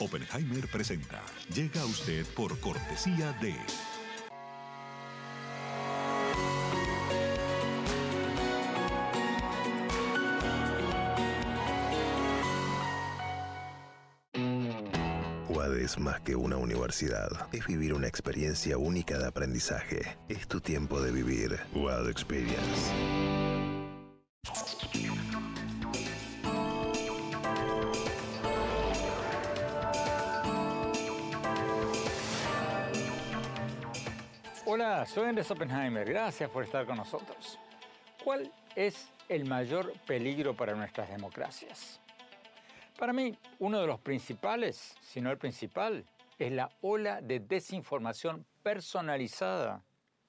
Oppenheimer presenta. Llega a usted por cortesía de. UAD es más que una universidad. Es vivir una experiencia única de aprendizaje. Es tu tiempo de vivir. UAD Experience. Hola, soy Andrés Oppenheimer. Gracias por estar con nosotros. ¿Cuál es el mayor peligro para nuestras democracias? Para mí, uno de los principales, si no el principal, es la ola de desinformación personalizada,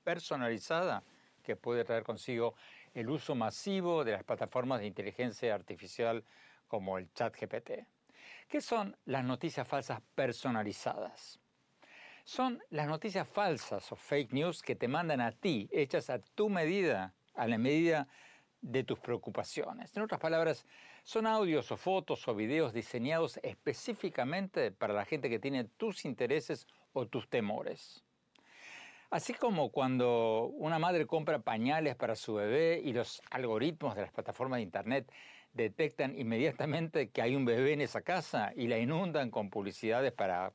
personalizada, que puede traer consigo el uso masivo de las plataformas de inteligencia artificial como el chat GPT. ¿Qué son las noticias falsas personalizadas? Son las noticias falsas o fake news que te mandan a ti, hechas a tu medida, a la medida de tus preocupaciones. En otras palabras, son audios o fotos o videos diseñados específicamente para la gente que tiene tus intereses o tus temores. Así como cuando una madre compra pañales para su bebé y los algoritmos de las plataformas de Internet detectan inmediatamente que hay un bebé en esa casa y la inundan con publicidades para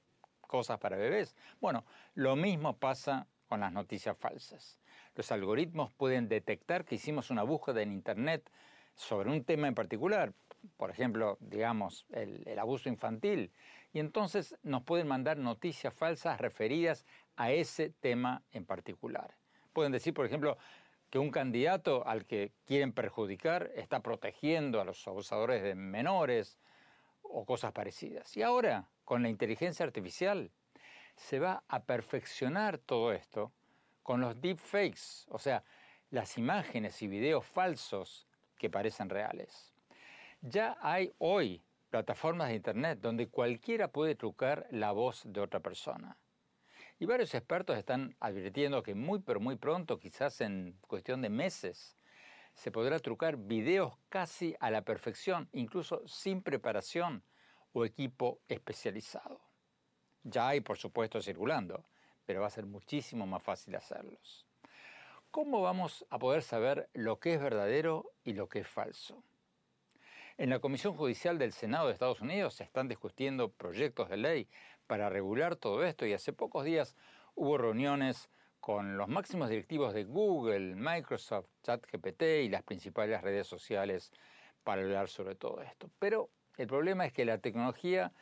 cosas para bebés. Bueno, lo mismo pasa con las noticias falsas. Los algoritmos pueden detectar que hicimos una búsqueda en Internet sobre un tema en particular, por ejemplo, digamos, el, el, abuso infantil, y entonces nos pueden mandar noticias falsas referidas a ese tema en particular. Pueden decir, por ejemplo, que un candidato al que quieren perjudicar está protegiendo a los abusadores de menores o cosas parecidas. Y ahora, con la inteligencia artificial, se va a perfeccionar todo esto con los deepfakes, o sea, las imágenes y videos falsos que parecen reales. Ya hay hoy plataformas de Internet donde cualquiera puede trucar la voz de otra persona. Y varios expertos están advirtiendo que muy pero muy pronto, quizás en cuestión de meses, se podrá trucar videos casi a la perfección, incluso sin preparación o equipo especializado. Ya hay, por supuesto, circulando, pero va a ser muchísimo más fácil hacerlos. ¿Cómo vamos a poder saber lo que es verdadero y lo que es falso? En la Comisión Judicial del Senado de Estados Unidos se están discutiendo proyectos de ley para regular todo esto y hace pocos días hubo reuniones con los máximos directivos de Google, Microsoft, ChatGPT y las principales redes sociales para hablar sobre todo esto. Pero el problema es que la tecnología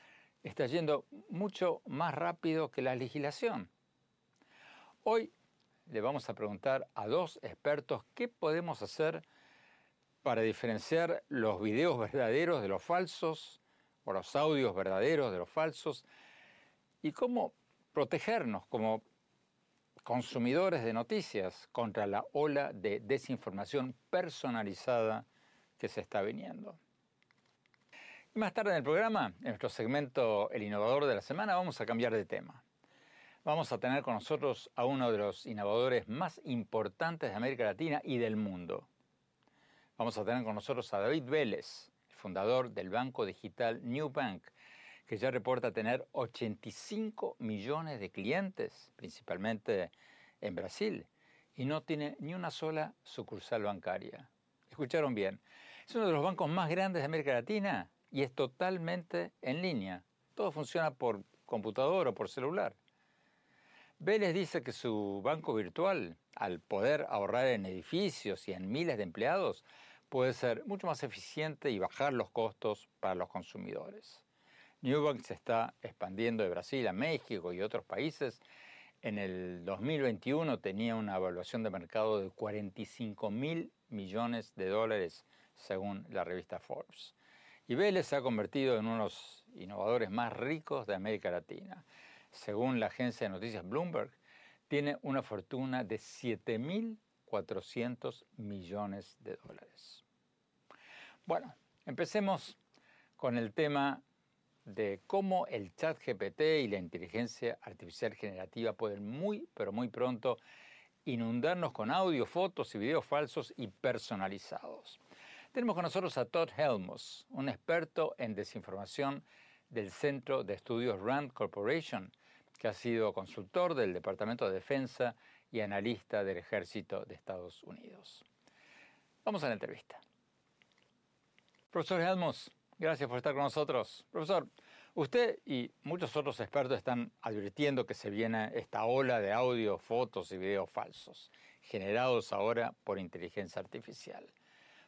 está yendo mucho más rápido que la legislación. Hoy le vamos a preguntar a dos expertos qué podemos hacer para diferenciar los videos verdaderos de los falsos o los audios verdaderos de los falsos y cómo protegernos como consumidores de noticias contra la ola de desinformación personalizada que se está viniendo. Más tarde en el programa, en nuestro segmento El Innovador de la Semana, vamos a cambiar de tema vamos a tener con nosotros a uno de los innovadores más importantes de América Latina y del mundo. Vamos a tener con nosotros a David Vélez, fundador del banco digital New Bank, que ya reporta tener 85 millones de clientes, principalmente en Brasil, y no tiene ni una sola sucursal bancaria. Escucharon bien, es uno de los bancos más grandes de América Latina y es totalmente en línea. Todo funciona por computador o por celular. Vélez dice que su banco virtual, al poder ahorrar en edificios y en miles de empleados, puede ser mucho más eficiente y bajar los costos para los consumidores. Newbank se está expandiendo de Brasil a México y otros países. En el 2021 tenía una evaluación de mercado de 45 mil millones de dólares, según la revista Forbes. Y Vélez se ha convertido en uno de los innovadores más ricos de América Latina. Según la agencia de noticias Bloomberg, tiene una fortuna de 7.400 millones de dólares. Bueno, empecemos con el tema de cómo el chat GPT y la inteligencia artificial generativa pueden muy, pero muy pronto inundarnos con audio, fotos y videos falsos y personalizados. Tenemos con nosotros a Todd Helmus, un experto en desinformación del Centro de Estudios Rand Corporation, que ha sido consultor del Departamento de Defensa y analista del Ejército de Estados Unidos. Vamos a la entrevista. Profesor Helmus, gracias por estar con nosotros. Profesor, usted y muchos otros expertos están advirtiendo que se viene esta ola de audio, fotos y videos falsos, generados ahora por inteligencia artificial.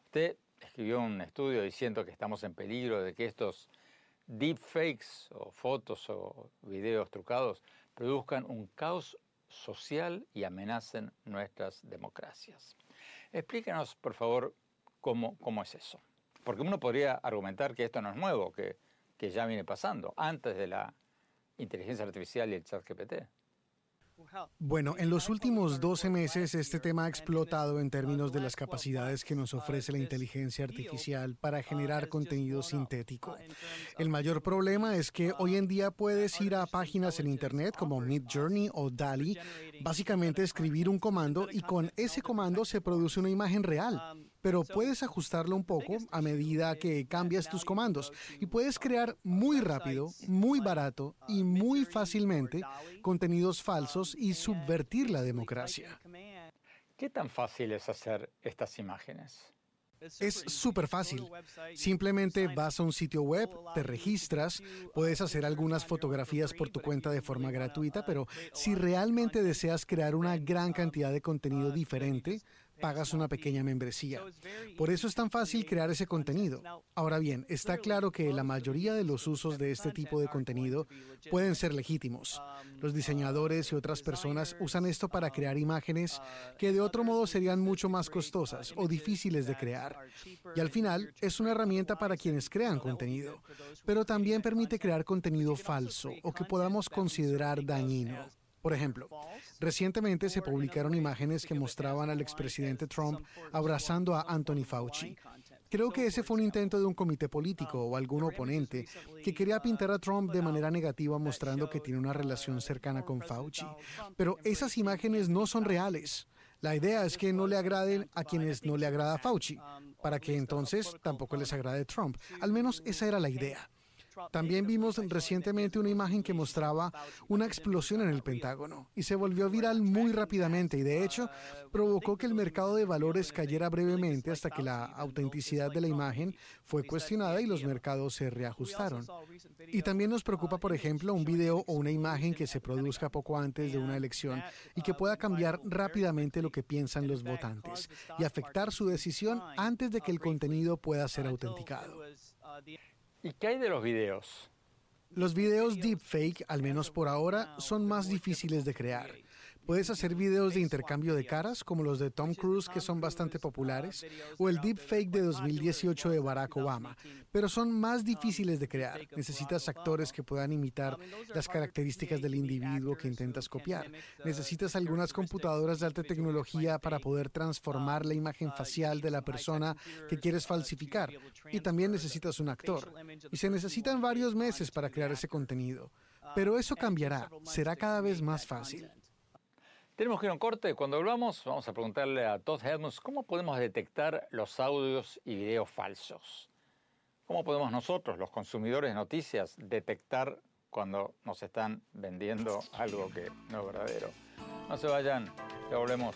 Usted escribió un estudio diciendo que estamos en peligro de que estos deepfakes o fotos o videos trucados produzcan un caos social y amenacen nuestras democracias. Explíquenos, por favor, cómo, cómo es eso. Porque uno podría argumentar que esto no es nuevo, que, que ya viene pasando, antes de la inteligencia artificial y el chat GPT. Bueno, en los últimos 12 meses este tema ha explotado en términos de las capacidades que nos ofrece la inteligencia artificial para generar contenido sintético. El mayor problema es que hoy en día puedes ir a páginas en Internet como Midjourney o DALI, básicamente escribir un comando y con ese comando se produce una imagen real pero puedes ajustarlo un poco a medida que cambias tus comandos y puedes crear muy rápido, muy barato y muy fácilmente contenidos falsos y subvertir la democracia. ¿Qué tan fácil es hacer estas imágenes? Es súper fácil. Simplemente vas a un sitio web, te registras, puedes hacer algunas fotografías por tu cuenta de forma gratuita, pero si realmente deseas crear una gran cantidad de contenido diferente, pagas una pequeña membresía. Por eso es tan fácil crear ese contenido. Ahora bien, está claro que la mayoría de los usos de este tipo de contenido pueden ser legítimos. Los diseñadores y otras personas usan esto para crear imágenes que de otro modo serían mucho más costosas o difíciles de crear. Y al final es una herramienta para quienes crean contenido, pero también permite crear contenido falso o que podamos considerar dañino. Por ejemplo, recientemente se publicaron imágenes que mostraban al expresidente Trump abrazando a Anthony Fauci. Creo que ese fue un intento de un comité político o algún oponente que quería pintar a Trump de manera negativa mostrando que tiene una relación cercana con Fauci. Pero esas imágenes no son reales. La idea es que no le agraden a quienes no le agrada Fauci, para que entonces tampoco les agrade Trump. Al menos esa era la idea. También vimos recientemente una imagen que mostraba una explosión en el Pentágono y se volvió viral muy rápidamente y de hecho provocó que el mercado de valores cayera brevemente hasta que la autenticidad de la imagen fue cuestionada y los mercados se reajustaron. Y también nos preocupa, por ejemplo, un video o una imagen que se produzca poco antes de una elección y que pueda cambiar rápidamente lo que piensan los votantes y afectar su decisión antes de que el contenido pueda ser autenticado. ¿Y qué hay de los videos? Los videos deepfake, al menos por ahora, son más difíciles de crear. Puedes hacer videos de intercambio de caras, como los de Tom Cruise, que son bastante populares, o el deepfake de 2018 de Barack Obama, pero son más difíciles de crear. Necesitas actores que puedan imitar las características del individuo que intentas copiar. Necesitas algunas computadoras de alta tecnología para poder transformar la imagen facial de la persona que quieres falsificar. Y también necesitas un actor. Y se necesitan varios meses para crear ese contenido. Pero eso cambiará, será cada vez más fácil. Tenemos que ir a un corte. Cuando volvamos, vamos a preguntarle a Todd Helms cómo podemos detectar los audios y videos falsos. ¿Cómo podemos nosotros, los consumidores de noticias, detectar cuando nos están vendiendo algo que no es verdadero? No se vayan, ya volvemos.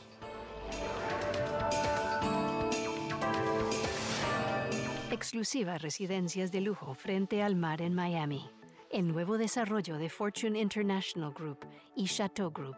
Exclusivas residencias de lujo frente al mar en Miami. El nuevo desarrollo de Fortune International Group y Chateau Group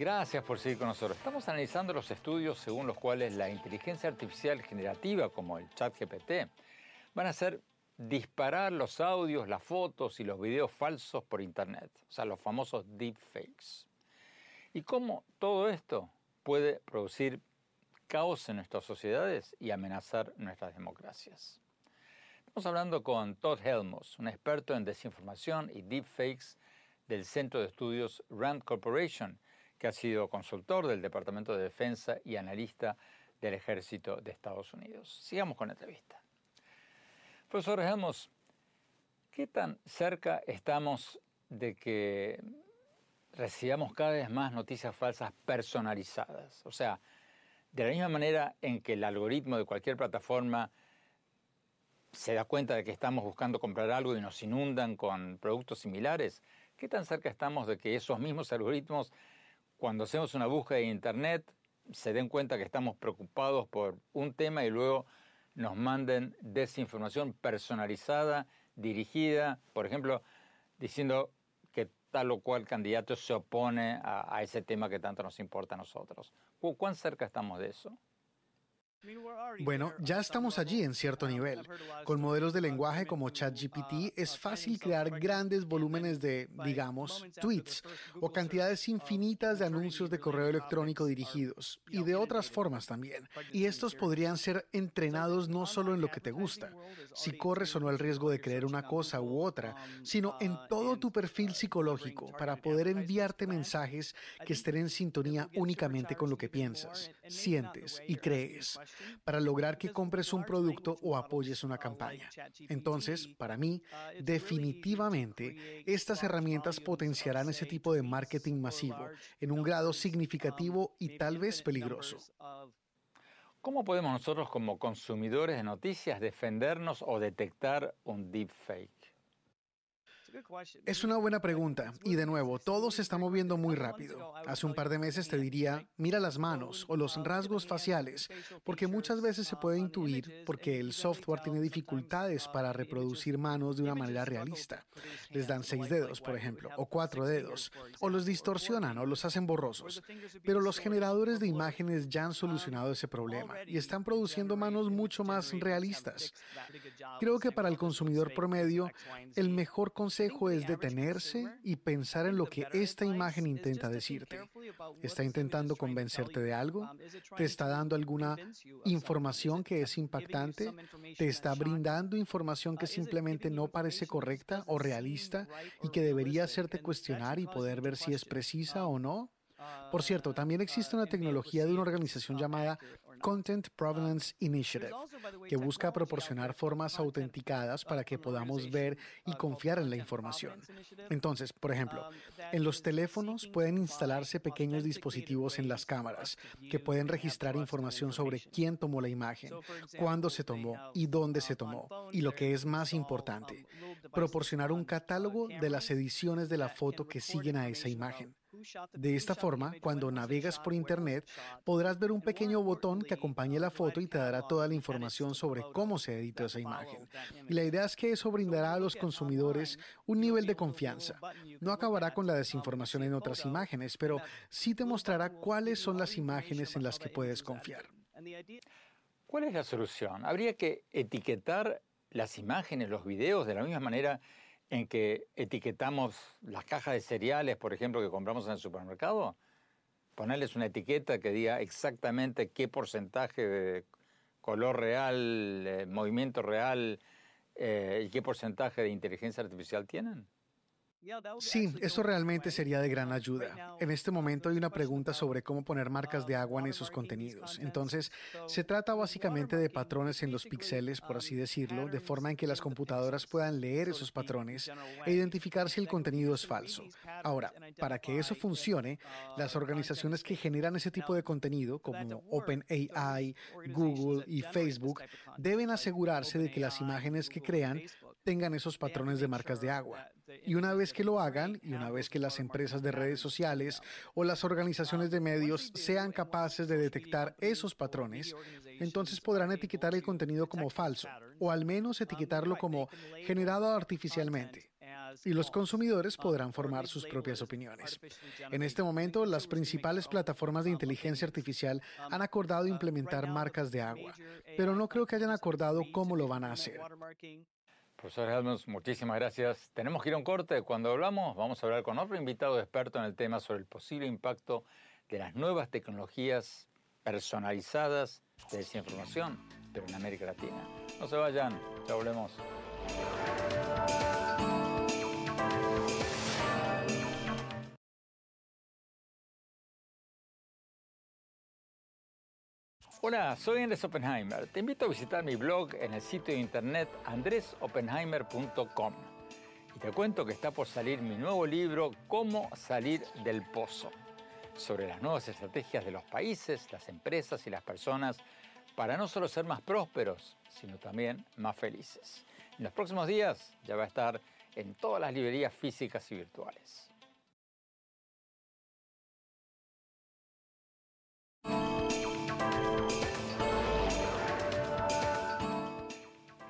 Gracias por seguir con nosotros. Estamos analizando los estudios según los cuales la inteligencia artificial generativa, como el chat GPT, van a hacer disparar los audios, las fotos y los videos falsos por Internet, o sea, los famosos deepfakes. Y cómo todo esto puede producir caos en nuestras sociedades y amenazar nuestras democracias. Estamos hablando con Todd Helmos, un experto en desinformación y deepfakes del Centro de Estudios Rand Corporation, que ha sido consultor del Departamento de Defensa y analista del Ejército de Estados Unidos. Sigamos con la entrevista. Profesor Helmos, ¿qué tan cerca estamos de que recibamos cada vez más noticias falsas personalizadas? O sea, de la misma manera en que el algoritmo de cualquier plataforma se da cuenta de que estamos buscando comprar algo y nos inundan con productos similares, ¿qué tan cerca estamos de que esos mismos algoritmos cuando hacemos una búsqueda en Internet se den cuenta que estamos preocupados por un tema y luego nos manden desinformación personalizada, dirigida, por ejemplo, diciendo que tal o cual candidato se opone a, a ese tema que tanto nos importa a nosotros. ¿Cuán cerca estamos de eso? Bueno, ya estamos allí en cierto nivel. Con modelos de lenguaje como ChatGPT es fácil crear grandes volúmenes de, digamos, tweets o cantidades infinitas de anuncios de correo electrónico dirigidos y de otras formas también. Y estos podrían ser entrenados no solo en lo que te gusta, si corres o no el riesgo de creer una cosa u otra, sino en todo tu perfil psicológico para poder enviarte mensajes que estén en sintonía únicamente con lo que piensas, sientes y crees para lograr que compres un producto o apoyes una campaña. Entonces, para mí, definitivamente, estas herramientas potenciarán ese tipo de marketing masivo en un grado significativo y tal vez peligroso. ¿Cómo podemos nosotros como consumidores de noticias defendernos o detectar un deepfake? Es una buena pregunta. Y de nuevo, todo se está moviendo muy rápido. Hace un par de meses te diría, mira las manos o los rasgos faciales, porque muchas veces se puede intuir porque el software tiene dificultades para reproducir manos de una manera realista. Les dan seis dedos, por ejemplo, o cuatro dedos, o los distorsionan o los hacen borrosos. Pero los generadores de imágenes ya han solucionado ese problema y están produciendo manos mucho más realistas. Creo que para el consumidor promedio, el mejor concepto es detenerse y pensar en lo que esta imagen intenta decirte. ¿Está intentando convencerte de algo? ¿Te está dando alguna información que es impactante? ¿Te está brindando información que simplemente no parece correcta o realista y que debería hacerte cuestionar y poder ver si es precisa o no? Por cierto, también existe una tecnología de una organización llamada Content Provenance Initiative, que busca proporcionar formas autenticadas para que podamos ver y confiar en la información. Entonces, por ejemplo, en los teléfonos pueden instalarse pequeños dispositivos en las cámaras que pueden registrar información sobre quién tomó la imagen, cuándo se tomó y dónde se tomó. Y lo que es más importante, proporcionar un catálogo de las ediciones de la foto que siguen a esa imagen. De esta forma, cuando navegas por Internet, podrás ver un pequeño botón que acompañe la foto y te dará toda la información sobre cómo se editó esa imagen. Y la idea es que eso brindará a los consumidores un nivel de confianza. No acabará con la desinformación en otras imágenes, pero sí te mostrará cuáles son las imágenes en las que puedes confiar. ¿Cuál es la solución? ¿Habría que etiquetar las imágenes, los videos de la misma manera en que etiquetamos las cajas de cereales, por ejemplo, que compramos en el supermercado, ponerles una etiqueta que diga exactamente qué porcentaje de color real, eh, movimiento real eh, y qué porcentaje de inteligencia artificial tienen. Sí, eso realmente sería de gran ayuda. En este momento hay una pregunta sobre cómo poner marcas de agua en esos contenidos. Entonces, se trata básicamente de patrones en los píxeles, por así decirlo, de forma en que las computadoras puedan leer esos patrones e identificar si el contenido es falso. Ahora, para que eso funcione, las organizaciones que generan ese tipo de contenido, como OpenAI, Google y Facebook, deben asegurarse de que las imágenes que crean tengan esos patrones de marcas de agua. Y una vez que lo hagan, y una vez que las empresas de redes sociales o las organizaciones de medios sean capaces de detectar esos patrones, entonces podrán etiquetar el contenido como falso, o al menos etiquetarlo como generado artificialmente. y los consumidores podrán formar sus propias opiniones. En este momento, las principales plataformas de inteligencia artificial han acordado implementar marcas de agua, pero no creo que hayan acordado cómo lo van a hacer. Profesor Helmut, muchísimas gracias. Tenemos que ir corte. Cuando hablamos, vamos a hablar con otro invitado experto en el tema sobre el posible impacto de las nuevas tecnologías personalizadas de desinformación, pero en América Latina. No se vayan, ya volvemos. Hola, soy Andrés Oppenheimer. Te invito a visitar mi blog en el sitio de internet andresoppenheimer.com. Y te cuento que está por salir mi nuevo libro, Cómo salir del pozo, sobre las nuevas estrategias de los países, las empresas y las personas para no solo ser más prósperos, sino también más felices. En los próximos días ya va a estar en todas las librerías físicas y virtuales.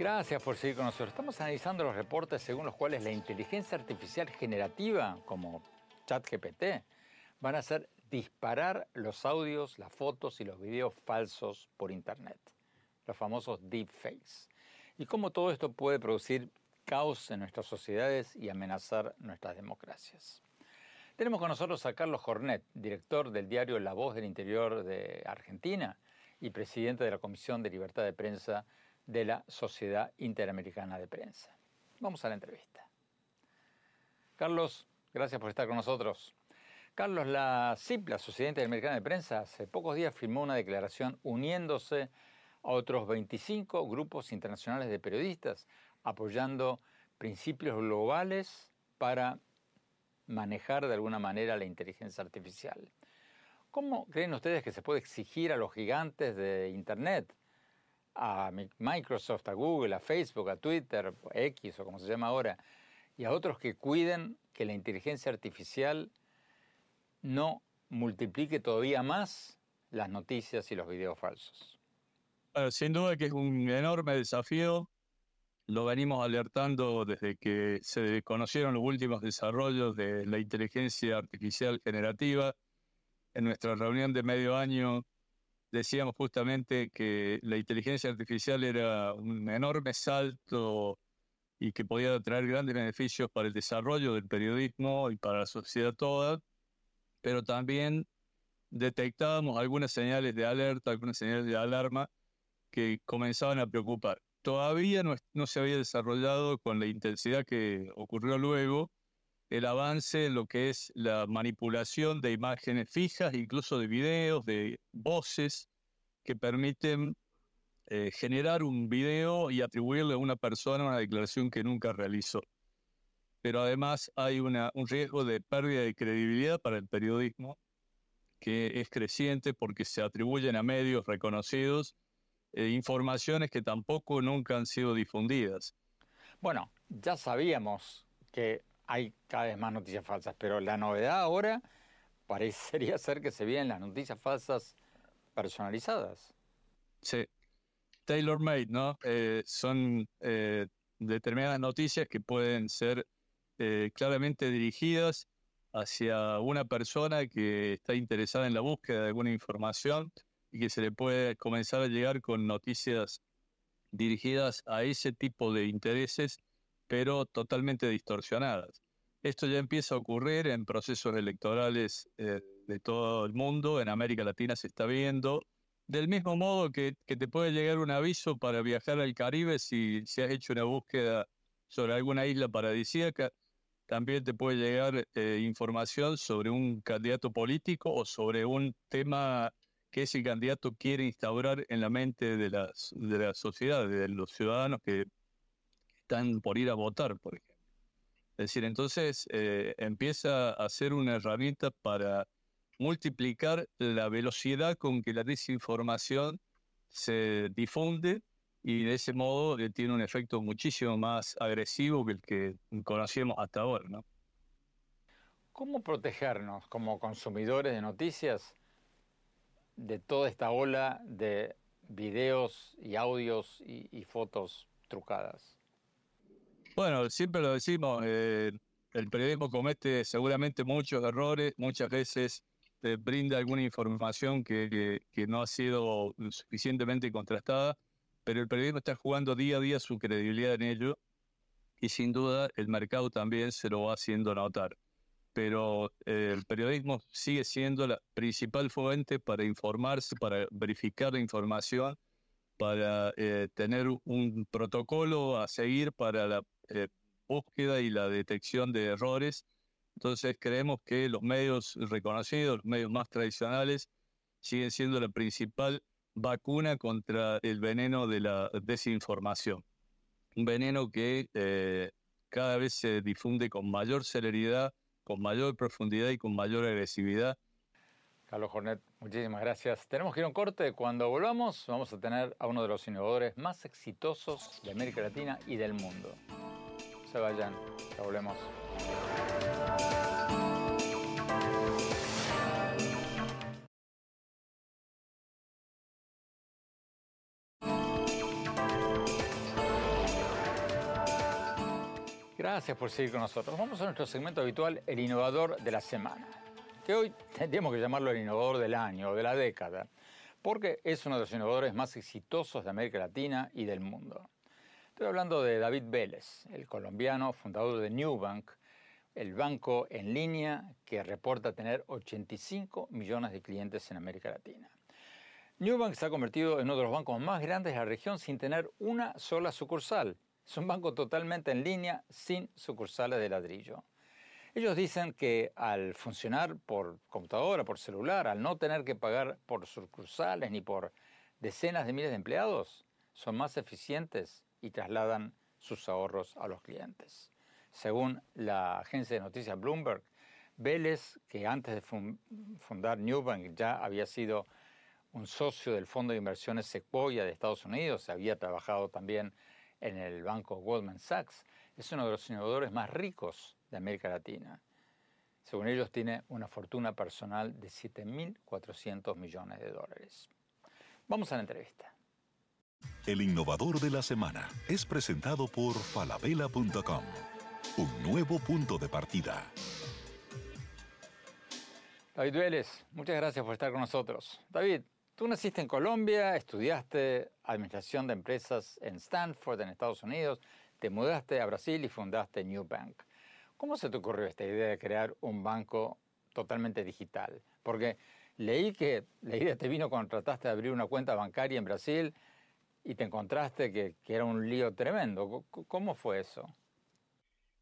Gracias por seguir con nosotros. Estamos analizando los reportes según los cuales la inteligencia artificial generativa, como ChatGPT, van a hacer disparar los audios, las fotos y los videos falsos por Internet, los famosos deepfakes. Y cómo todo esto puede producir caos en nuestras sociedades y amenazar nuestras democracias. Tenemos con nosotros a Carlos Jornet, director del diario La Voz del Interior de Argentina y presidente de la Comisión de Libertad de Prensa de la Sociedad Interamericana de Prensa. Vamos a la entrevista. Carlos, gracias por estar con nosotros. Carlos, la CIP, la Sociedad Interamericana de Prensa, hace pocos días firmó una declaración uniéndose a otros 25 grupos internacionales de periodistas, apoyando principios globales para manejar de alguna manera la inteligencia artificial. ¿Cómo creen ustedes que se puede exigir a los gigantes de Internet a Microsoft, a Google, a Facebook, a Twitter, X o como se llama ahora, y a otros que cuiden que la inteligencia artificial no multiplique todavía más las noticias y los videos falsos. sin duda que es un enorme desafío. Lo venimos alertando desde que se conocieron los últimos desarrollos de la inteligencia artificial generativa. En nuestra reunión de medio año decíamos justamente que la inteligencia artificial era un enorme salto y que podía traer grandes beneficios para el desarrollo del periodismo y para la sociedad toda, pero también detectábamos algunas señales de alerta, algunas señales de alarma que comenzaban a preocupar. Todavía no, no se había desarrollado con la intensidad que ocurrió luego el avance en lo que es la manipulación de imágenes fijas, incluso de videos, de voces, que permiten eh, generar un video y atribuirle a una persona una declaración que nunca realizó. Pero además hay un riesgo de pérdida de credibilidad para el periodismo que es creciente porque se atribuyen a medios reconocidos eh, informaciones que tampoco nunca han sido difundidas. Bueno, ya sabíamos que hay cada vez más noticias falsas, pero la novedad ahora parecería ser que se vienen las noticias falsas personalizadas. Sí, tailor-made, ¿no? Eh, son eh, determinadas noticias que pueden ser eh, claramente dirigidas hacia una persona que está interesada en la búsqueda de alguna información y que se le puede comenzar a llegar con noticias dirigidas a ese tipo de intereses pero totalmente distorsionadas. Esto ya empieza a ocurrir en procesos electorales eh, de todo el mundo, en América Latina se está viendo. Del mismo modo que, te puede llegar un aviso para viajar al Caribe si, si has hecho una búsqueda sobre alguna isla paradisíaca, también te puede llegar eh, información sobre un candidato político o sobre un tema que ese candidato quiere instaurar en la mente de, las, de la sociedad, de los ciudadanos que están por ir a votar, por ejemplo. Es decir, entonces eh, empieza a ser una herramienta para multiplicar la velocidad con que la desinformación se difunde y de ese modo eh, tiene un efecto muchísimo más agresivo que el que conocíamos hasta ahora. ¿no? ¿Cómo protegernos como consumidores de noticias de toda esta ola de videos y audios y fotos trucadas? Bueno, siempre lo decimos, eh, el periodismo comete seguramente muchos errores, muchas veces te brinda alguna información que, que, no ha sido suficientemente contrastada, pero el periodismo está jugando día a día su credibilidad en ello y sin duda el mercado también se lo va haciendo notar. Pero eh, el periodismo sigue siendo la principal fuente para informarse, para verificar la información, para eh, tener un protocolo a seguir para la eh, búsqueda y la detección de errores. Entonces creemos que los medios reconocidos, los medios más tradicionales, siguen siendo la principal vacuna contra el veneno de la desinformación. Un veneno que eh, cada vez se difunde con mayor celeridad, con mayor profundidad y con mayor agresividad. Carlos Jornet, muchísimas gracias. Tenemos que ir a un corte. Cuando volvamos, vamos a tener a uno de los innovadores más exitosos de América Latina y del mundo se vayan, ya volvemos. Gracias por seguir con nosotros. Vamos a nuestro segmento habitual, el innovador de la semana, que hoy tendríamos que llamarlo el innovador del año o de la década, porque es uno de los innovadores más exitosos de América Latina y del mundo. Estoy hablando de David Vélez, el colombiano fundador de Newbank, el banco en línea que reporta tener 85 millones de clientes en América Latina. Newbank se ha convertido en uno de los bancos más grandes de la región sin tener una sola sucursal. Es un banco totalmente en línea, sin sucursales de ladrillo. Ellos dicen que al funcionar por computadora, por celular, al no tener que pagar por sucursales ni por decenas de miles de empleados, son más eficientes y trasladan sus ahorros a los clientes. Según la agencia de noticias Bloomberg, Vélez, que antes de fundar Newbank ya había sido un socio del fondo de inversiones Sequoia de Estados Unidos, había trabajado también en el banco Goldman Sachs, es uno de los innovadores más ricos de América Latina. Según ellos, tiene una fortuna personal de 7.400 millones de dólares. Vamos a la entrevista. El innovador de la semana es presentado por falabella.com. Un nuevo punto de partida. David Vélez, muchas gracias por estar con nosotros. David, tú naciste en Colombia, estudiaste administración de empresas en Stanford, en Estados Unidos, te mudaste a Brasil y fundaste New Bank. ¿Cómo se te ocurrió esta idea de crear un banco totalmente digital? Porque leí que la idea te vino cuando trataste de abrir una cuenta bancaria en Brasil y te encontraste que, era un lío tremendo. ¿Cómo fue eso?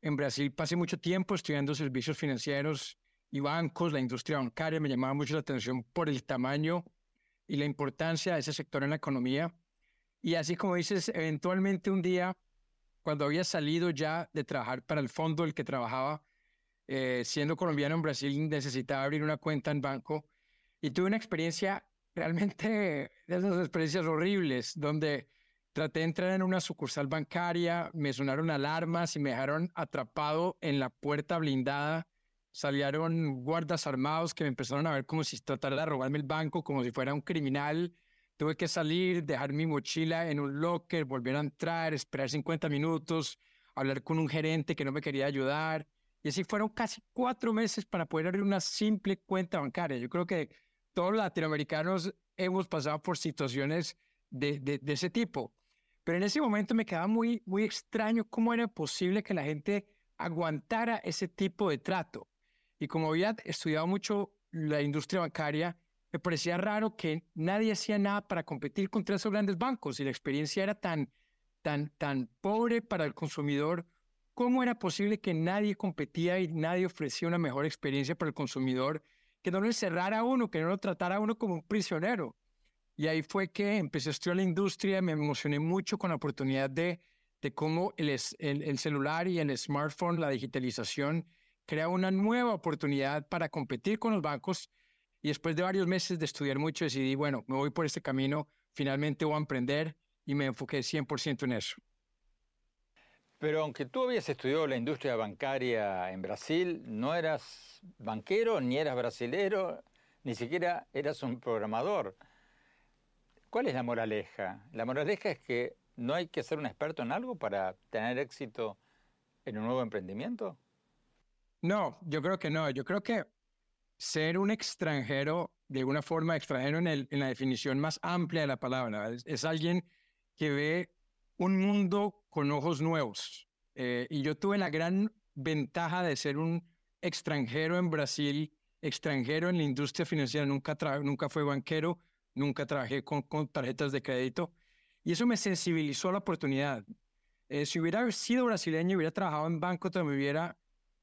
En Brasil pasé mucho tiempo estudiando servicios financieros y bancos. La industria bancaria me llamaba mucho la atención por el tamaño y la importancia de ese sector en la economía. Y así como dices, eventualmente un día, cuando había salido ya de trabajar para el fondo el que trabajaba, eh, siendo colombiano en Brasil, necesitaba abrir una cuenta en banco y tuve una experiencia realmente de esas experiencias horribles donde traté de entrar en una sucursal bancaria, me sonaron alarmas y me dejaron atrapado en la puerta blindada. Salieron guardas armados que me empezaron a ver como si tratara de robarme el banco, como si fuera un criminal. Tuve que salir, dejar mi mochila en un locker, volver a entrar, esperar 50 minutos, hablar con un gerente que no me quería ayudar. Y así fueron casi cuatro meses para poder abrir una simple cuenta bancaria. Yo creo que todos los latinoamericanos hemos pasado por situaciones de, de, ese tipo. Pero en ese momento me quedaba muy, muy extraño cómo era posible que la gente aguantara ese tipo de trato. Y como había estudiado mucho la industria bancaria, me parecía raro que nadie hacía nada para competir contra esos grandes bancos y la experiencia era tan, tan, tan pobre para el consumidor. ¿Cómo era posible que nadie competía y nadie ofrecía una mejor experiencia para el consumidor que no lo encerrara a uno, que no lo tratara a uno como un prisionero. Y ahí fue que empecé a estudiar la industria, me emocioné mucho con la oportunidad de, de cómo el, el, el celular y el smartphone, la digitalización, crea una nueva oportunidad para competir con los bancos. Y después de varios meses de estudiar mucho, decidí, bueno, me voy por este camino, finalmente voy a emprender y me enfoqué 100% en eso. Pero aunque tú habías estudiado la industria bancaria en Brasil, no eras banquero, ni eras brasilero, ni siquiera eras un programador. ¿Cuál es la moraleja? La moraleja es que no hay que ser un experto en algo para tener éxito en un nuevo emprendimiento? No, yo creo que no. Yo creo que ser un extranjero, de alguna forma extranjero en, la definición más amplia de la palabra, es, alguien que ve un mundo con ojos nuevos. Eh, y yo tuve la gran ventaja de ser un extranjero en Brasil, extranjero en la industria financiera, nunca, nunca fue banquero, nunca trabajé con, tarjetas de crédito. Y eso me sensibilizó a la oportunidad. Eh, si hubiera sido brasileño hubiera trabajado en banco, me hubiera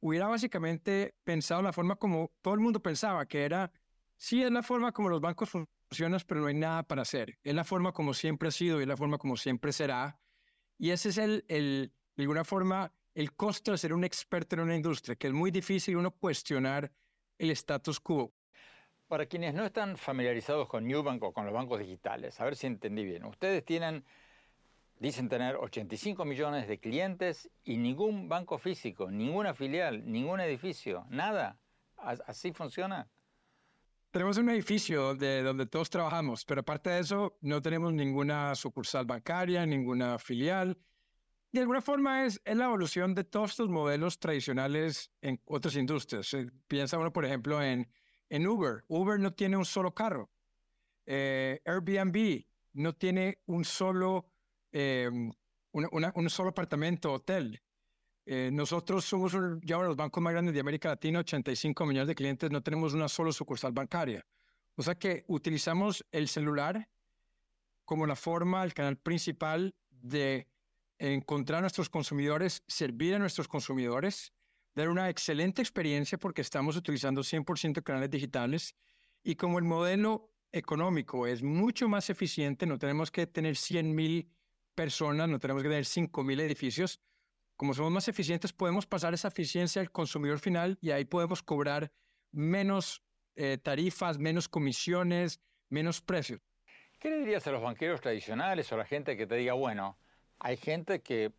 hubiera básicamente pensado la forma como todo el mundo pensaba, que era, sí, es la forma como los bancos funcionan, pero no hay nada para hacer. Es la forma como siempre ha sido y es la forma como siempre será. Y ese es el, el, de alguna forma, el costo de ser un experto en una industria, que es muy difícil uno cuestionar el status quo. Para quienes no están familiarizados con Newbank o con los bancos digitales, a ver si entendí bien. Ustedes tienen Dicen tener 85 millones de clientes y ningún banco físico, ninguna filial, ningún edificio, nada. ¿Así funciona? Tenemos un edificio de donde todos trabajamos, pero aparte de eso no tenemos ninguna sucursal bancaria, ninguna filial. De alguna forma es, la evolución de todos estos modelos tradicionales en otras industrias. Piensa uno, por ejemplo, en, en Uber. Uber no tiene un solo carro. Eh, Airbnb no tiene un solo eh, un solo apartamento, hotel. Eh, nosotros somos ya uno de los bancos más grandes de América Latina, 85 millones de clientes, no tenemos una sola sucursal bancaria. O sea que utilizamos el celular como la forma, el canal principal de encontrar a nuestros consumidores, servir a nuestros consumidores, dar una excelente experiencia porque estamos utilizando 100% canales digitales y como el modelo económico es mucho más eficiente, no tenemos que tener 100 mil personas, no tenemos que tener 5.000 edificios. Como somos más eficientes, podemos pasar esa eficiencia al consumidor final y ahí podemos cobrar menos eh, tarifas, menos comisiones, menos precios. ¿Qué le dirías a los banqueros tradicionales o a la gente que te diga, bueno, hay gente que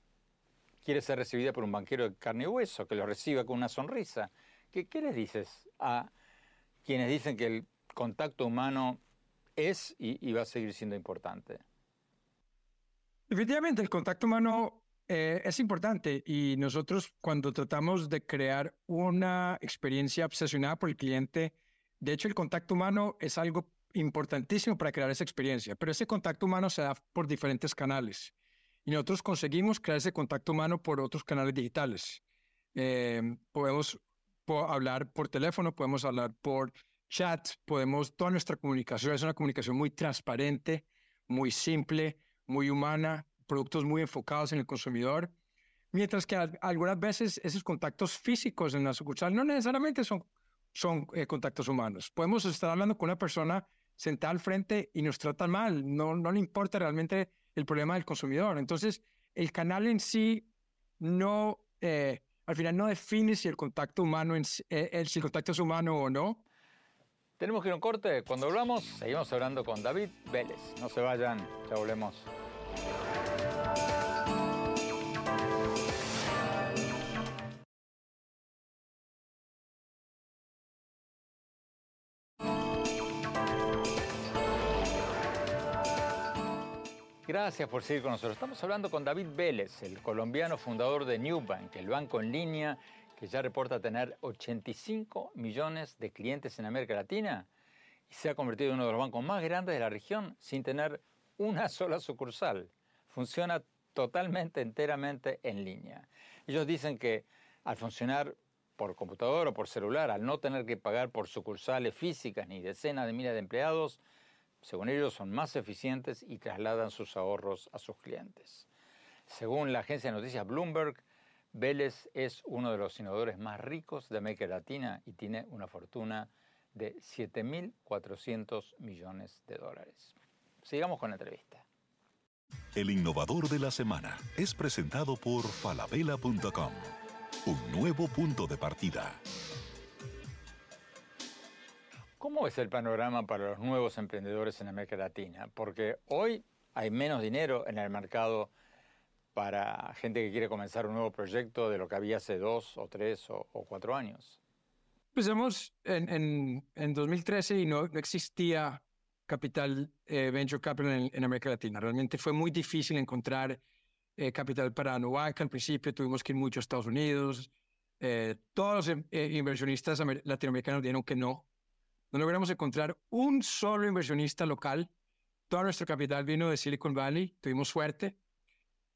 quiere ser recibida por un banquero de carne y hueso, que lo reciba con una sonrisa? ¿Qué, qué les dices a quienes dicen que el contacto humano es y va a seguir siendo importante? Definitivamente, el contacto humano eh, es importante y nosotros cuando tratamos de crear una experiencia obsesionada por el cliente, de hecho el contacto humano es algo importantísimo para crear esa experiencia, pero ese contacto humano se da por diferentes canales y nosotros conseguimos crear ese contacto humano por otros canales digitales. Eh, podemos hablar por teléfono, podemos hablar por chat, podemos, toda nuestra comunicación es una comunicación muy transparente, muy simple, muy humana, productos muy enfocados en el consumidor, mientras que algunas veces esos contactos físicos en la sucursal no necesariamente son, son eh, contactos humanos. Podemos estar hablando con una persona sentada al frente y nos tratan mal, no, no le importa realmente el problema del consumidor. Entonces, el canal en sí no, eh, al final no define si el contacto humano, en, eh, si el contacto es humano o no. Tenemos que ir a un corte. Cuando hablamos, seguimos hablando con David Vélez. No se vayan, ya volvemos. Gracias por seguir con nosotros. Estamos hablando con David Vélez, el colombiano fundador de Newbank, el banco en línea que ya reporta tener 85 millones de clientes en América Latina y se ha convertido en uno de los bancos más grandes de la región sin tener una sola sucursal. Funciona totalmente, enteramente en línea. Ellos dicen que al funcionar por computador o por celular, al no tener que pagar por sucursales físicas ni decenas de miles de empleados, según ellos son más eficientes y trasladan sus ahorros a sus clientes. Según la agencia de noticias Bloomberg, Vélez es uno de los innovadores más ricos de América Latina y tiene una fortuna de 7.400 millones de dólares. Sigamos con la entrevista. El innovador de la semana es presentado por falabella.com, un nuevo punto de partida. ¿Cómo es el panorama para los nuevos emprendedores en América Latina? Porque hoy hay menos dinero en el mercado para gente que quiere comenzar un nuevo proyecto de lo que había hace dos o tres o, cuatro años? Empezamos en, en, 2013 y no, existía capital, eh, venture capital en, América Latina. Realmente fue muy difícil encontrar eh, capital para Nubank al principio, tuvimos que ir mucho a Estados Unidos. Eh, todos los eh, inversionistas latinoamericanos dijeron que no. No logramos encontrar un solo inversionista local. Todo nuestro capital vino de Silicon Valley, tuvimos suerte.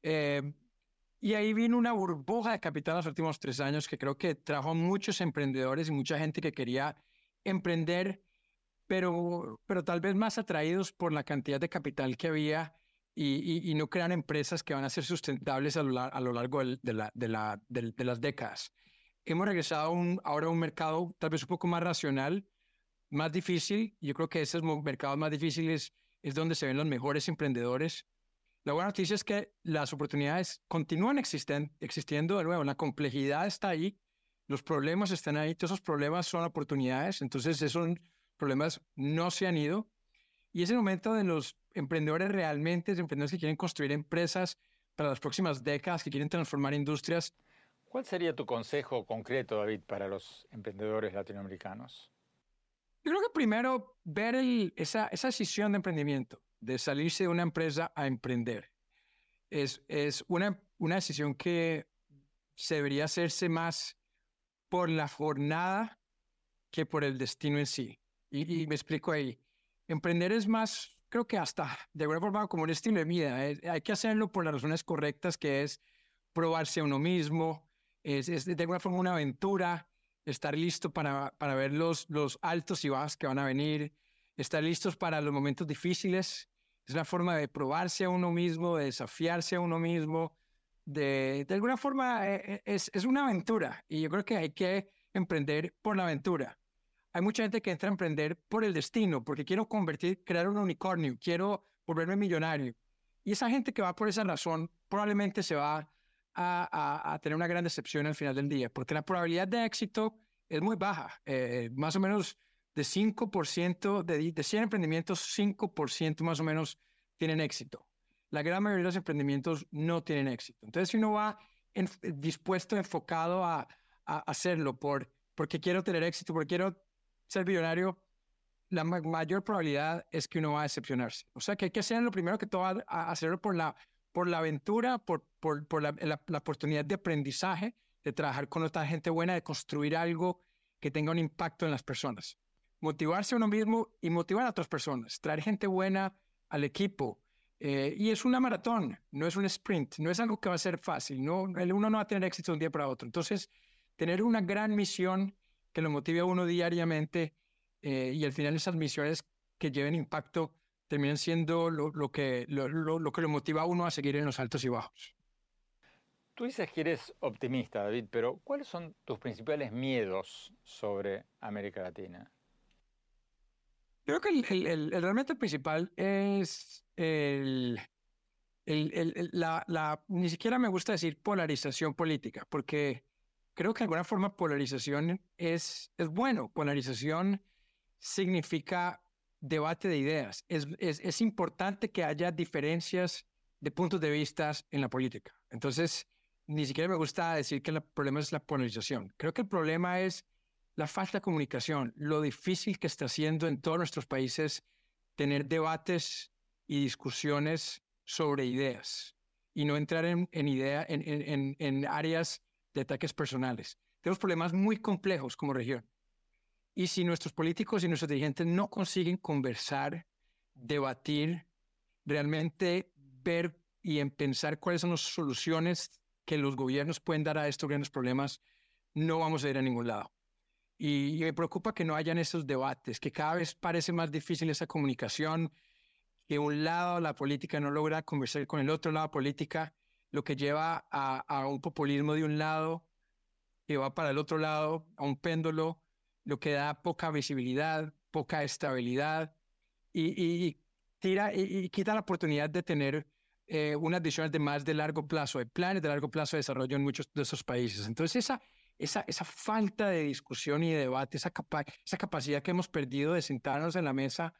Y ahí vino una burbuja de capital los últimos tres años que creo que trajo muchos emprendedores y mucha gente que quería emprender, pero, pero tal vez más atraídos por la cantidad de capital que había y, no crean empresas que van a ser sustentables a lo, a lo largo de, la, de, la, de, las décadas. Hemos regresado un, ahora a un mercado tal vez un poco más racional, más difícil. Yo creo que esos mercados más difíciles es donde se ven los mejores emprendedores. La buena noticia es que las oportunidades continúan existen, existiendo de nuevo. La complejidad está ahí, los problemas están ahí, todos esos problemas son oportunidades. Entonces, esos problemas no se han ido. Y es el momento de los emprendedores realmente, emprendedores que quieren construir empresas para las próximas décadas, que quieren transformar industrias. ¿Cuál sería tu consejo concreto, David, para los emprendedores latinoamericanos? Yo creo que primero ver esa, esa decisión de emprendimiento, de salirse de una empresa a emprender, es, es una, una decisión que se debería hacerse más por la jornada que por el destino en sí. Y, y me explico ahí. Emprender es más creo que hasta de alguna forma como un estilo de vida. hay que hacerlo por las razones correctas, que es probarse a uno mismo, es, es de alguna forma una aventura, estar listo para, para ver los, los altos y bajos que van a venir, estar listos para los momentos difíciles. Es una forma de probarse a uno mismo, de desafiarse a uno mismo. De, de alguna forma eh, eh, es, es una aventura y yo creo que hay que emprender por la aventura hay mucha gente que entra a emprender por el destino, porque quiero convertir, crear un unicornio, quiero volverme millonario. Y esa gente que va por esa razón probablemente se va a, tener una gran decepción al final del día, porque la probabilidad de éxito es muy baja, eh, más o menos de 5%, de, de 100 emprendimientos, 5% más o menos tienen éxito. La gran mayoría de los emprendimientos no tienen éxito. Entonces, si uno va dispuesto, enfocado a, a hacerlo por, porque quiero tener éxito, porque quiero ser millonario, la mayor probabilidad es que uno va a decepcionarse. O sea que hay que hacerlo primero que todo, hacerlo por la, por la aventura, por, por, por la, la, oportunidad de aprendizaje, de trabajar con otra gente buena, de construir algo que tenga un impacto en las personas. Motivarse a uno mismo y motivar a otras personas, traer gente buena al equipo. Eh, y es una maratón, no es un sprint, no es algo que va a ser fácil, no, uno no va a tener éxito de un día para otro. Entonces, tener una gran misión que lo motive a uno diariamente eh, y al final esas misiones que lleven impacto terminan siendo lo, lo que, lo, lo, que lo motiva a uno a seguir en los altos y bajos. Tú dices que eres optimista, David, pero ¿cuáles son tus principales miedos sobre América Latina? Creo que el, el, el realmente principal es el, la, la, ni siquiera me gusta decir polarización política, porque creo que de alguna forma polarización es, es bueno. Polarización significa debate de ideas. Es, es, es importante que haya diferencias de puntos de vista en la política. Entonces, ni siquiera me gusta decir que el problema es la polarización. Creo que el problema es la falta de comunicación, lo difícil que está haciendo en todos nuestros países tener debates y discusiones sobre ideas y no entrar en, en, en áreas de ataques personales. Tenemos problemas muy complejos como región. Y si nuestros políticos y nuestros dirigentes no consiguen conversar, debatir, realmente ver y pensar cuáles son las soluciones que los gobiernos pueden dar a estos grandes problemas, no vamos a ir a ningún lado. Y, me preocupa que no hayan esos debates, que cada vez parece más difícil esa comunicación, que un lado la política no logra conversar con el otro lado política lo que lleva a, un populismo de un lado que va para el otro lado, a un péndulo, lo que da poca visibilidad, poca estabilidad y, tira y, quita la oportunidad de tener eh, unas decisiones de más de largo plazo, de planes de largo plazo de desarrollo en muchos de esos países. Entonces, esa, esa, esa falta de discusión y de debate, esa, esa capacidad que hemos perdido de sentarnos en la mesa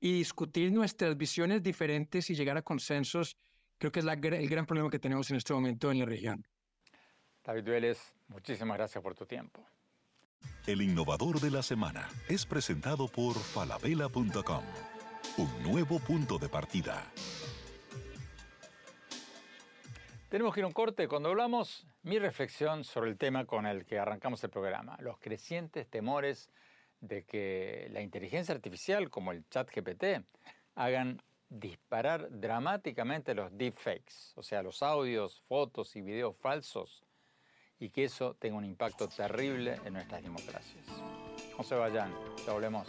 y discutir nuestras visiones diferentes y llegar a consensos creo que es el gran problema que tenemos en este momento en la región. David Vélez, muchísimas gracias por tu tiempo. El innovador de la semana es presentado por falabella.com, un nuevo punto de partida. Tenemos que ir a un corte. Cuando hablamos, mi reflexión sobre el tema con el que arrancamos el programa, los crecientes temores de que la inteligencia artificial, como el chat GPT, hagan disparar dramáticamente los deepfakes, o sea, los audios, fotos y videos falsos, y que eso tenga un impacto terrible en nuestras democracias. No se vayan, ya volvemos.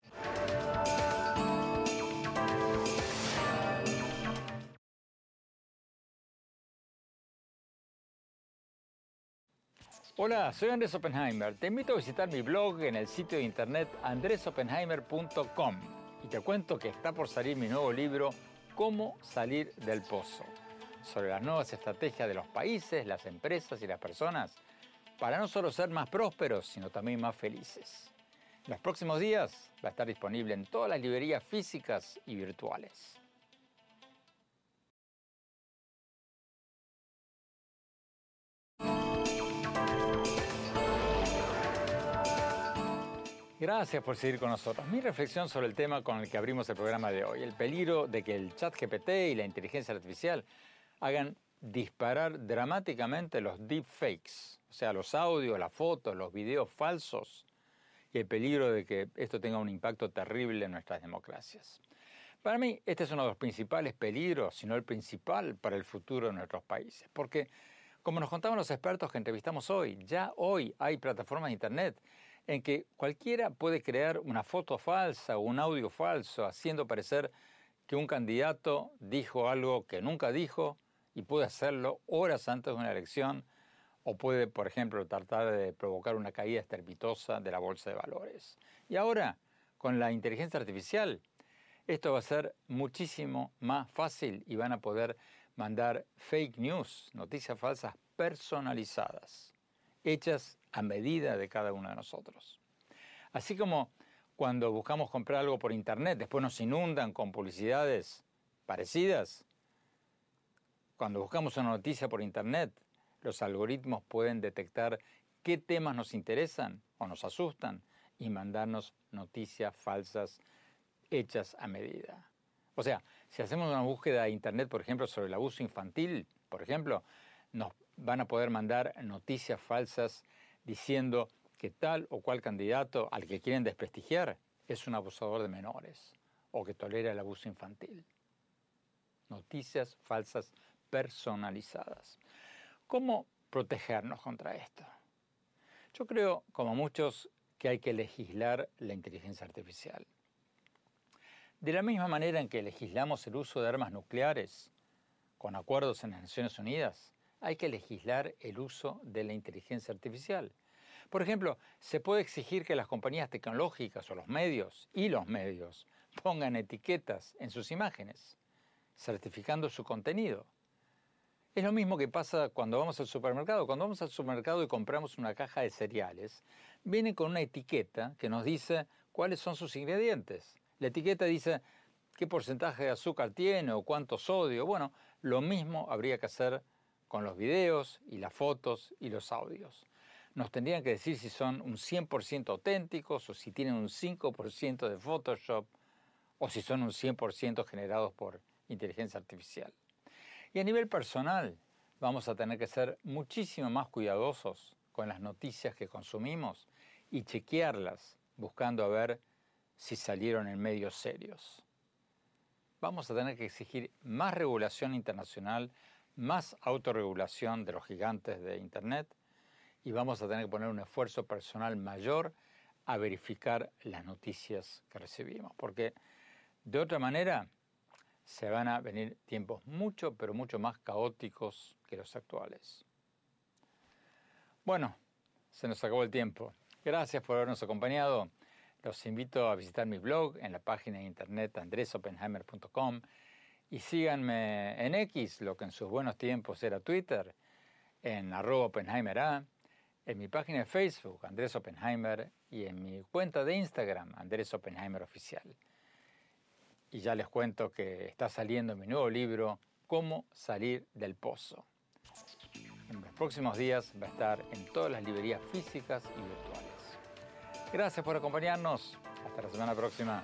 Hola, soy Andrés Oppenheimer. Te invito a visitar mi blog en el sitio de internet andresoppenheimer.com y te cuento que está por salir mi nuevo libro Cómo salir del pozo, sobre las nuevas estrategias de los países, las empresas y las personas para no solo ser más prósperos, sino también más felices. En los próximos días va a estar disponible en todas las librerías físicas y virtuales. Gracias por seguir con nosotros. Mi reflexión sobre el tema con el que abrimos el programa de hoy, el peligro de que el chat GPT y la inteligencia artificial hagan disparar dramáticamente los deepfakes, o sea, los audios, las fotos, los videos falsos, y el peligro de que esto tenga un impacto terrible en nuestras democracias. Para mí, este es uno de los principales peligros, si no el principal, para el futuro de nuestros países, porque, como nos contaban los expertos que entrevistamos hoy, ya hoy hay plataformas de Internet en que cualquiera puede crear una foto falsa o un audio falso, haciendo parecer que un candidato dijo algo que nunca dijo y puede hacerlo horas antes de una elección, o puede, por ejemplo, tratar de provocar una caída estrepitosa de la bolsa de valores. Y ahora, con la inteligencia artificial, esto va a ser muchísimo más fácil y van a poder mandar fake news, noticias falsas personalizadas, hechas a medida de cada uno de nosotros. Así como cuando buscamos comprar algo por internet, después nos inundan con publicidades parecidas. Cuando buscamos una noticia por internet, los algoritmos pueden detectar qué temas nos interesan o nos asustan y mandarnos noticias falsas hechas a medida. O sea, si hacemos una búsqueda de internet, por ejemplo, sobre el abuso infantil, por ejemplo, nos van a poder mandar noticias falsas diciendo que tal o cual candidato al que quieren desprestigiar es un abusador de menores o que tolera el abuso infantil. Noticias falsas personalizadas. ¿Cómo protegernos contra esto? Yo creo, como muchos, que hay que legislar la inteligencia artificial. De la misma manera en que legislamos el uso de armas nucleares con acuerdos en las Naciones Unidas, hay que legislar el uso de la inteligencia artificial. Por ejemplo, se puede exigir que las compañías tecnológicas o los medios y los medios pongan etiquetas en sus imágenes, certificando su contenido. Es lo mismo que pasa cuando vamos al supermercado. Cuando vamos al supermercado y compramos una caja de cereales, viene con una etiqueta que nos dice cuáles son sus ingredientes. La etiqueta dice qué porcentaje de azúcar tiene o cuánto sodio. Bueno, lo mismo habría que hacer con los videos y las fotos y los audios. Nos tendrían que decir si son un 100% auténticos o si tienen un 5% de Photoshop o si son un 100% generados por inteligencia artificial. Y a nivel personal, vamos a tener que ser muchísimo más cuidadosos con las noticias que consumimos y chequearlas buscando a ver si salieron en medios serios. Vamos a tener que exigir más regulación internacional más autorregulación de los gigantes de Internet y vamos a tener que poner un esfuerzo personal mayor a verificar las noticias que recibimos, porque de otra manera se van a venir tiempos mucho, pero mucho más caóticos que los actuales. Bueno, se nos acabó el tiempo. Gracias por habernos acompañado. Los invito a visitar mi blog en la página de internet andresopenheimer.com y síganme en X, lo que en sus buenos tiempos era Twitter, en arroba Oppenheimer en mi página de Facebook, Andrés Oppenheimer, y en mi cuenta de Instagram, Andrés Oppenheimer Oficial. Y ya les cuento que está saliendo mi nuevo libro, Cómo salir del pozo. En los próximos días va a estar en todas las librerías físicas y virtuales. Gracias por acompañarnos. Hasta la semana próxima.